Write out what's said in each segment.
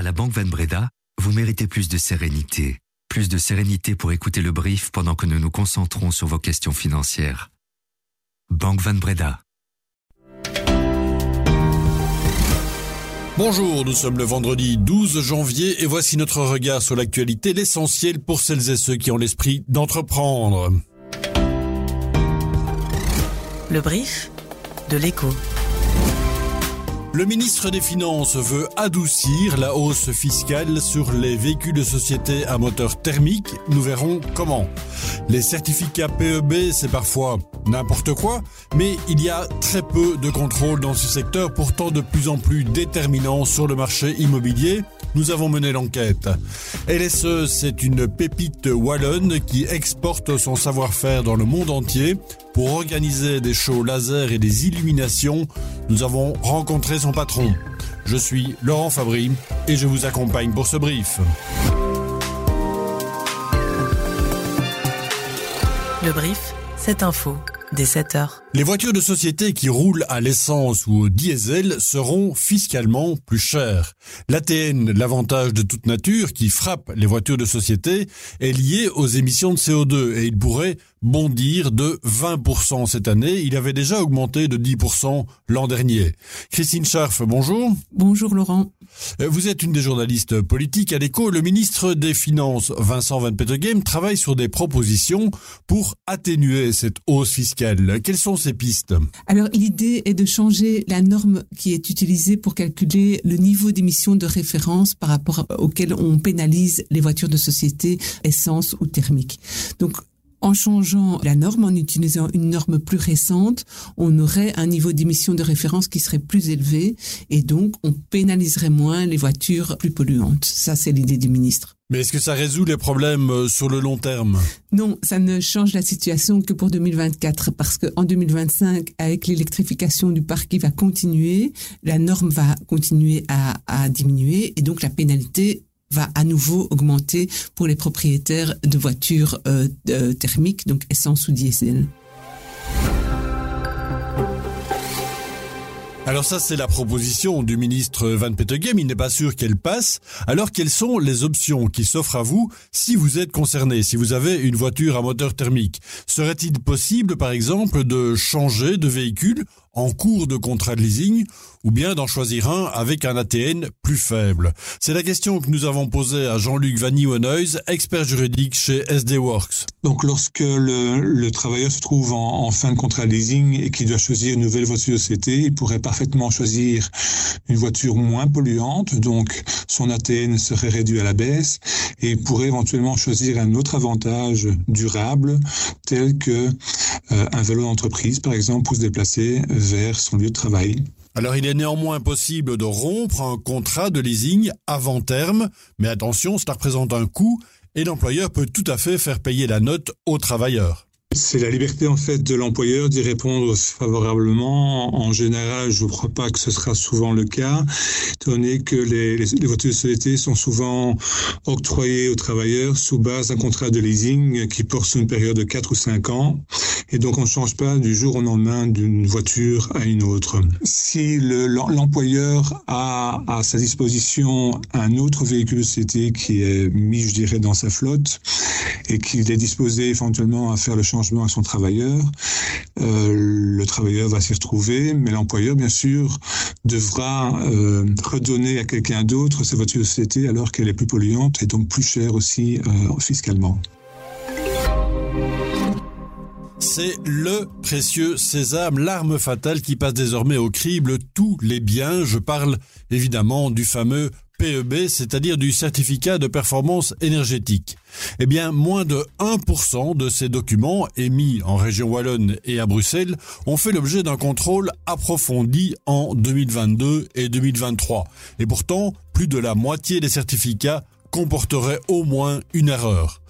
À la Banque Van Breda, vous méritez plus de sérénité. Plus de sérénité pour écouter le brief pendant que nous nous concentrons sur vos questions financières. Banque Van Breda. Bonjour, nous sommes le vendredi 12 janvier et voici notre regard sur l'actualité, l'essentiel pour celles et ceux qui ont l'esprit d'entreprendre. Le brief de l'écho. Le ministre des Finances veut adoucir la hausse fiscale sur les véhicules de société à moteur thermique. Nous verrons comment. Les certificats PEB, c'est parfois n'importe quoi, mais il y a très peu de contrôle dans ce secteur, pourtant de plus en plus déterminant sur le marché immobilier. Nous avons mené l'enquête. LSE, c'est une pépite wallonne qui exporte son savoir-faire dans le monde entier. Pour organiser des shows laser et des illuminations, nous avons rencontré son patron. Je suis Laurent Fabry et je vous accompagne pour ce brief. Le brief, cette info, dès 7 heures. Les voitures de société qui roulent à l'essence ou au diesel seront fiscalement plus chères. L'ATN, l'avantage de toute nature qui frappe les voitures de société, est lié aux émissions de CO2 et il pourrait bondir de 20% cette année. Il avait déjà augmenté de 10% l'an dernier. Christine Scharf, bonjour. Bonjour Laurent. Euh, vous êtes une des journalistes politiques à l'écho. Le ministre des Finances, Vincent Van Petegem, travaille sur des propositions pour atténuer cette hausse fiscale. Quelles sont ces pistes? Alors l'idée est de changer la norme qui est utilisée pour calculer le niveau d'émission de référence par rapport auquel on pénalise les voitures de société essence ou thermique. Donc en changeant la norme, en utilisant une norme plus récente, on aurait un niveau d'émission de référence qui serait plus élevé et donc on pénaliserait moins les voitures plus polluantes. Ça, c'est l'idée du ministre. Mais est-ce que ça résout les problèmes euh, sur le long terme? Non, ça ne change la situation que pour 2024 parce qu'en 2025, avec l'électrification du parc qui va continuer, la norme va continuer à, diminuer et donc la pénalité va à nouveau augmenter pour les propriétaires de voitures euh, thermiques, donc essence ou diesel. Alors ça, c'est la proposition du ministre Van Petegem. Il n'est pas sûr qu'elle passe. Alors quelles sont les options qui s'offrent à vous si vous êtes concerné, si vous avez une voiture à moteur thermique? Serait-il possible, par exemple, de changer de véhicule en cours de contrat de leasing ou bien d'en choisir un avec un ATN plus faible C'est la question que nous avons posée à Jean-Luc Van expert juridique chez SD Works. Donc lorsque le, travailleur se trouve en, fin de contrat de leasing et qu'il doit choisir une nouvelle voiture de société, il pourrait parfaitement choisir une voiture moins polluante, donc son ATN serait réduit à la baisse et il pourrait éventuellement choisir un autre avantage durable tel que un vélo d'entreprise par exemple pour se déplacer vers son lieu de travail. Alors il est néanmoins possible de rompre un contrat de leasing avant terme, mais attention, cela représente un coût et l'employeur peut tout à fait faire payer la note au travailleur. C'est la liberté en fait de l'employeur d'y répondre favorablement. En général, je ne crois pas que ce sera souvent le cas, étant donné que les, voitures de société sont souvent octroyées aux travailleurs sous base d'un contrat de leasing qui porte sur une période de 4 ou 5 ans. Et donc on ne change pas du jour au lendemain d'une voiture à une autre. Si l'employeur a à sa disposition un autre véhicule de société qui est mis, je dirais, dans sa flotte et qu'il est disposé éventuellement à faire le changement à son travailleur. Euh, le travailleur va s'y retrouver, mais l'employeur, bien sûr, devra euh, redonner à quelqu'un d'autre sa voiture de société alors qu'elle est plus polluante et donc plus chère aussi euh, fiscalement. C'est le précieux sésame, l'arme fatale qui passe désormais au crible tous les biens. Je parle évidemment du fameux PEB, c'est-à-dire du certificat de performance énergétique. Eh bien, moins de 1% de ces documents émis en région Wallonne et à Bruxelles ont fait l'objet d'un contrôle approfondi en 2022 et 2023. Et pourtant, plus de la moitié des certificats comporteraient au moins une erreur.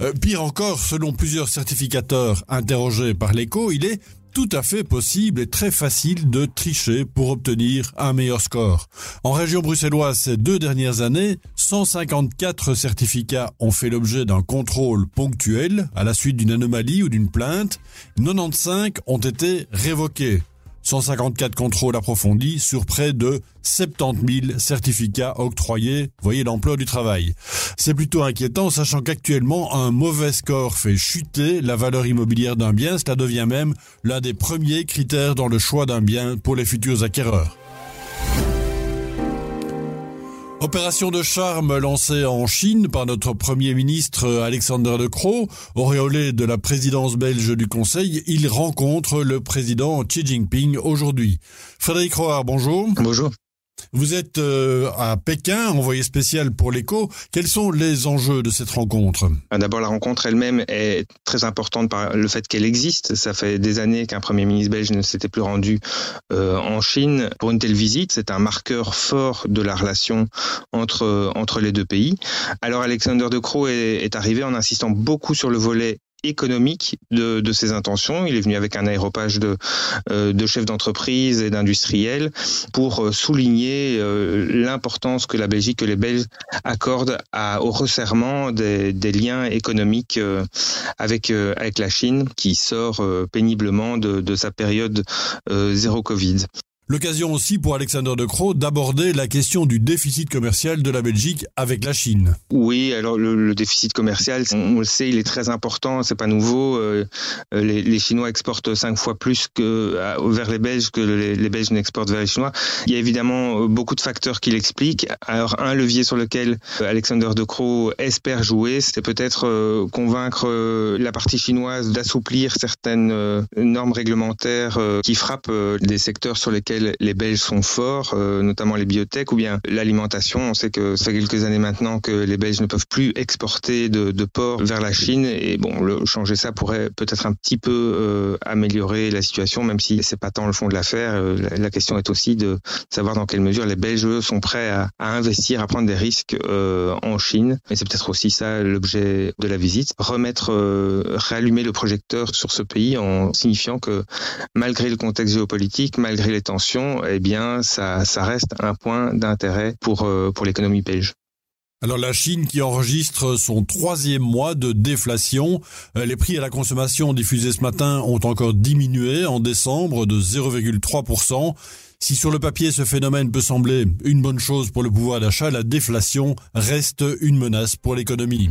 Euh, pire encore, selon plusieurs certificateurs interrogés par l'écho, il est tout à fait possible et très facile de tricher pour obtenir un meilleur score. En région bruxelloise, ces deux dernières années, 154 certificats ont fait l'objet d'un contrôle ponctuel à la suite d'une anomalie ou d'une plainte. 95 ont été révoqués. 154 contrôles approfondis sur près de 70 000 certificats octroyés. Voyez l'emploi du travail. C'est plutôt inquiétant, sachant qu'actuellement, un mauvais score fait chuter la valeur immobilière d'un bien. Cela devient même l'un des premiers critères dans le choix d'un bien pour les futurs acquéreurs. Opération de charme lancée en Chine par notre Premier ministre Alexander De Croo, auréolé de la présidence belge du Conseil, il rencontre le président Xi Jinping aujourd'hui. Frédéric Roard, bonjour. Bonjour. Vous êtes euh, à Pékin, envoyé spécial pour l'écho. Quels sont les enjeux de cette rencontre? Ah, D'abord, la rencontre elle-même est très importante par le fait qu'elle existe. Ça fait des années qu'un Premier ministre belge ne s'était plus rendu euh, en Chine pour une telle visite. C'est un marqueur fort de la relation entre, entre les deux pays. Alors, Alexander De Croo est arrivé en insistant beaucoup sur le volet économique de, de, ses intentions. Il est venu avec un aéropage de, euh, de chefs d'entreprise et d'industriels pour euh, souligner euh, l'importance que la Belgique, que les Belges accordent au resserrement des, des liens économiques avec, avec la Chine qui sort péniblement de, de sa période zéro Covid. L'occasion aussi pour Alexander De Croo d'aborder la question du déficit commercial de la Belgique avec la Chine. Oui, alors le, déficit commercial, on, le sait, il est très important, c'est pas nouveau. Euh, euh, les, Chinois exportent cinq fois plus que vers les Belges que les, les Belges n'exportent vers les Chinois. Il y a évidemment euh, beaucoup de facteurs qui l'expliquent. Alors un levier sur lequel Alexander De Croo espère jouer, c'est peut-être convaincre la partie chinoise d'assouplir certaines normes réglementaires qui frappent des secteurs sur lesquels les Belges sont forts, euh, notamment les biotech ou bien l'alimentation. On sait que ça fait quelques années maintenant que les Belges ne peuvent plus exporter de, de porc vers la Chine et bon, changer ça pourrait peut-être un petit peu euh, améliorer la situation, même si c'est pas tant le fond de l'affaire. Euh, la, question est aussi de savoir dans quelle mesure les Belges sont prêts à, investir, à prendre des risques en Chine. Et c'est peut-être aussi ça l'objet de la visite, remettre, réallumer le projecteur sur ce pays en signifiant que malgré le contexte géopolitique, malgré les tensions eh bien, ça, reste un point d'intérêt pour, euh, pour l'économie belge. Alors la Chine qui enregistre son troisième mois de déflation, euh, les prix à la consommation diffusés ce matin ont encore diminué en décembre de 0,3%. Si sur le papier ce phénomène peut sembler une bonne chose pour le pouvoir d'achat, la déflation reste une menace pour l'économie.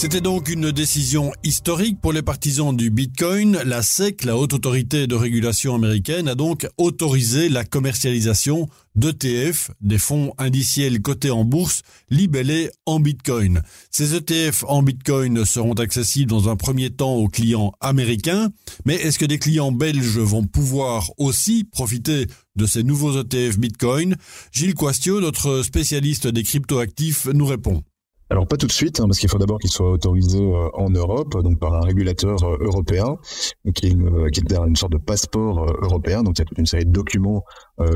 C'était donc une décision historique pour les partisans du Bitcoin. La SEC, la haute autorité de régulation américaine, a donc autorisé la commercialisation d'ETF, des fonds indiciels cotés en bourse, libellés en Bitcoin. Ces ETF en Bitcoin seront accessibles dans un premier temps aux clients américains, mais est-ce que des clients belges vont pouvoir aussi profiter de ces nouveaux ETF Bitcoin? Gilles Quastio, notre spécialiste des cryptoactifs, nous répond. Alors pas tout de suite, hein, parce qu'il faut d'abord qu'il soit autorisé euh, en Europe, donc par un régulateur euh, européen, une, qui est une sorte de passeport euh, européen. Donc il y a toute une série de documents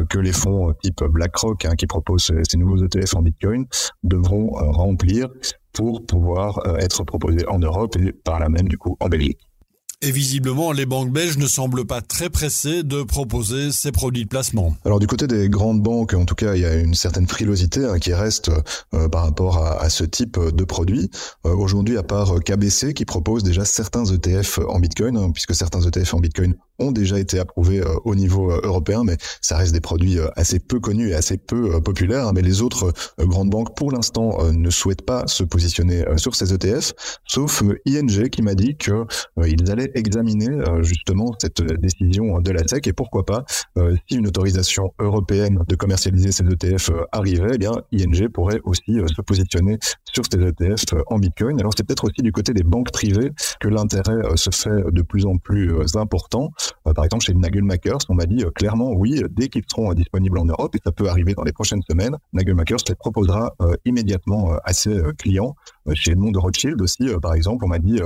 que les fonds type BlackRock, hein, qui proposent ces nouveaux ETF en Bitcoin, devront remplir pour pouvoir être proposés en Europe et par là même du coup en Belgique. Et visiblement, les banques belges ne semblent pas très pressées de proposer ces produits de placement. Alors du côté des grandes banques, en tout cas, il y a une certaine frilosité hein, qui reste euh, par rapport à, ce type de produit. Euh, Aujourd'hui, à part KBC qui propose déjà certains ETF en Bitcoin, hein, puisque certains ETF en Bitcoin ont déjà été approuvés euh, au niveau euh, européen, mais ça reste des produits euh, assez peu connus et assez peu populaires. Mais les autres grandes banques, pour l'instant, ne souhaitent pas se positionner sur ces ETF, sauf ING qui m'a dit qu'ils allaient examiner justement cette décision de la SEC et pourquoi pas, si une autorisation européenne de commercialiser ces ETF arrivait, eh bien ING pourrait aussi se positionner sur ces ETF en Bitcoin. Alors c'est peut-être aussi du côté des banques privées que l'intérêt se fait de plus en plus important. Euh, par exemple, chez Nagelmakers, on m'a dit euh, clairement, oui, dès qu'ils seront euh, disponibles en Europe, et ça peut arriver dans les prochaines semaines, Nagelmakers les proposera immédiatement à ses clients. chez monde de Rothschild aussi, par exemple, on m'a dit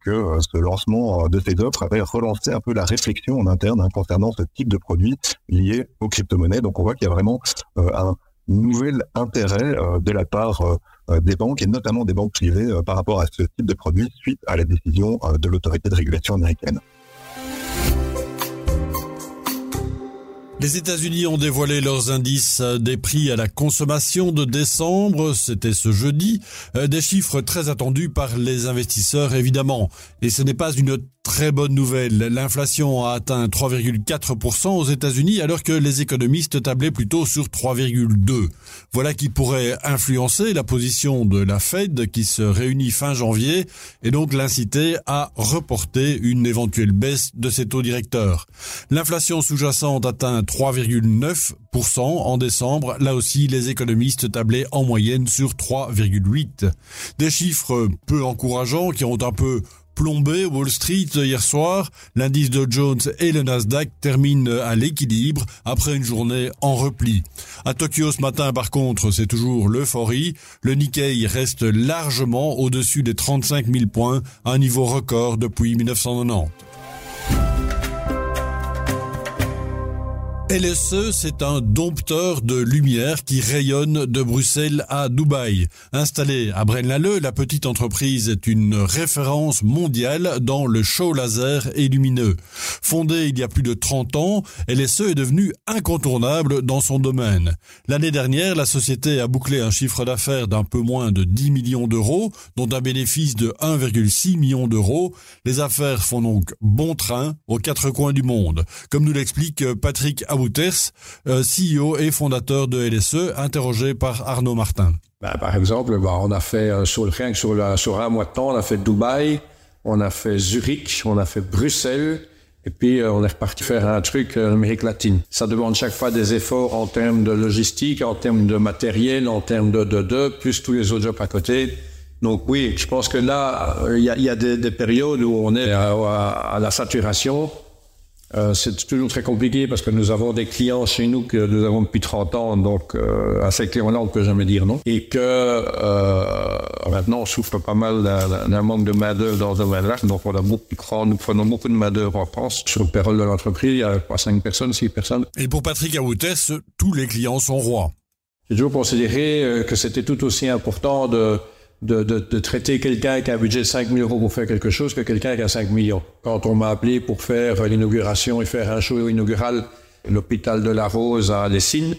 que ce lancement de ces offres avait relancé un peu la réflexion en interne hein, concernant ce type de produits liés aux crypto-monnaies. Donc on voit qu'il y a vraiment un nouvel intérêt de la part des banques et notamment des banques privées par rapport à ce type de produits suite à la décision de l'autorité de régulation américaine. Les États-Unis ont dévoilé leurs indices des prix à la consommation de décembre, c'était ce jeudi, euh, des chiffres très attendus par les investisseurs évidemment. Et ce n'est pas une Très bonne nouvelle, l'inflation a atteint 3,4% aux États-Unis alors que les économistes tablaient plutôt sur 3,2. Voilà qui pourrait influencer la position de la Fed qui se réunit fin janvier et donc l'inciter à reporter une éventuelle baisse de ses taux directeurs. L'inflation sous-jacente atteint 3,9% en décembre. Là aussi, les économistes tablaient en moyenne sur 3,8. Des chiffres peu encourageants qui ont un peu plombé Wall Street hier soir. L'indice de Jones et le Nasdaq terminent à l'équilibre après une journée en repli. À Tokyo ce matin, par contre, c'est toujours l'euphorie. Le Nikkei reste largement au-dessus des 35 000 points, un niveau record depuis 1990. LSE, c'est un dompteur de lumière qui rayonne de Bruxelles à Dubaï. Installée à Braine-l'Alleud, la petite entreprise est une référence mondiale dans le show laser et lumineux. Fondée il y a plus de 30 ans, LSE est devenue incontournable dans son domaine. L'année dernière, la société a bouclé un chiffre d'affaires d'un peu moins de 10 millions d'euros, dont un bénéfice de 1,6 million d'euros. Les affaires font donc bon train aux quatre coins du monde. Comme nous l'explique Patrick Wouters, euh, CEO et fondateur de LSE, interrogé par Arnaud Martin. Ben, par exemple, on a fait euh, sur, rien que sur, la, sur un mois de temps, on a fait Dubaï, on a fait Zurich, on a fait Bruxelles, et puis euh, on est reparti faire un truc en Amérique latine. Ça demande chaque fois des efforts en termes de logistique, en termes de matériel, en termes de de, plus tous les autres jobs à côté. Donc oui, je pense que là, il y a, des, des, périodes où on est à la saturation. Euh, c'est toujours très compliqué parce que nous avons des clients chez nous que nous avons depuis 30 ans, donc euh, à ces clients-là, on ne peut jamais dire non. Et que euh, maintenant, on souffre pas mal d'un manque de main-d'œuvre dans ce domaine-là. Donc, on a beaucoup, nous prenons beaucoup de main-d'œuvre en France. Sur le payroll de l'entreprise, il y a 5 personnes, 6 personnes. Et pour Patrick Aoutes, tous les clients sont rois. J'ai toujours considéré que c'était tout aussi important de de, de, traiter quelqu'un qui a un budget de 5 000 euros pour faire quelque chose que quelqu'un qui a 5 millions. Quand on m'a appelé pour faire l'inauguration et faire un show inaugural l'hôpital de la Rose à Dessines,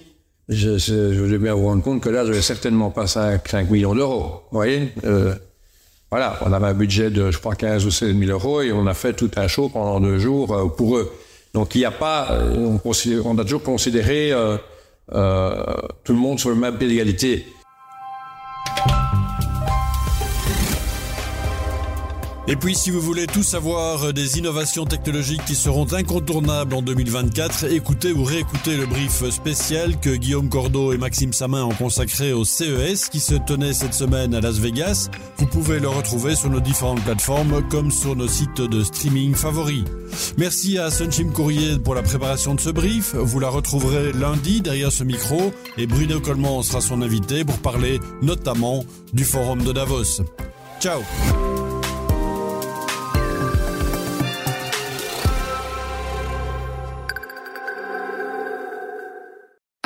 je, je, je vais bien vous rendre compte que là, je vais certainement pas 5, 5 millions d'euros. Vous voyez euh, Voilà, on avait un budget de, je crois, 15 ou 16 000 euros et on a fait tout un show pendant deux jours euh, pour eux. Donc, il n'y a pas... On, on, a toujours considéré euh, euh, tout le monde sur le même pied d'égalité. Et puis si vous voulez tout savoir des innovations technologiques qui seront incontournables en 2024, écoutez ou réécoutez le brief spécial que Guillaume Cordeau et Maxime Samin ont consacré au CES qui se tenait cette semaine à Las Vegas. Vous pouvez le retrouver sur nos différentes plateformes comme sur nos sites de streaming favoris. Merci à Sunchim Courrier pour la préparation de ce brief. Vous la retrouverez lundi derrière ce micro et Bruno Coleman sera son invité pour parler notamment du forum de Davos. Ciao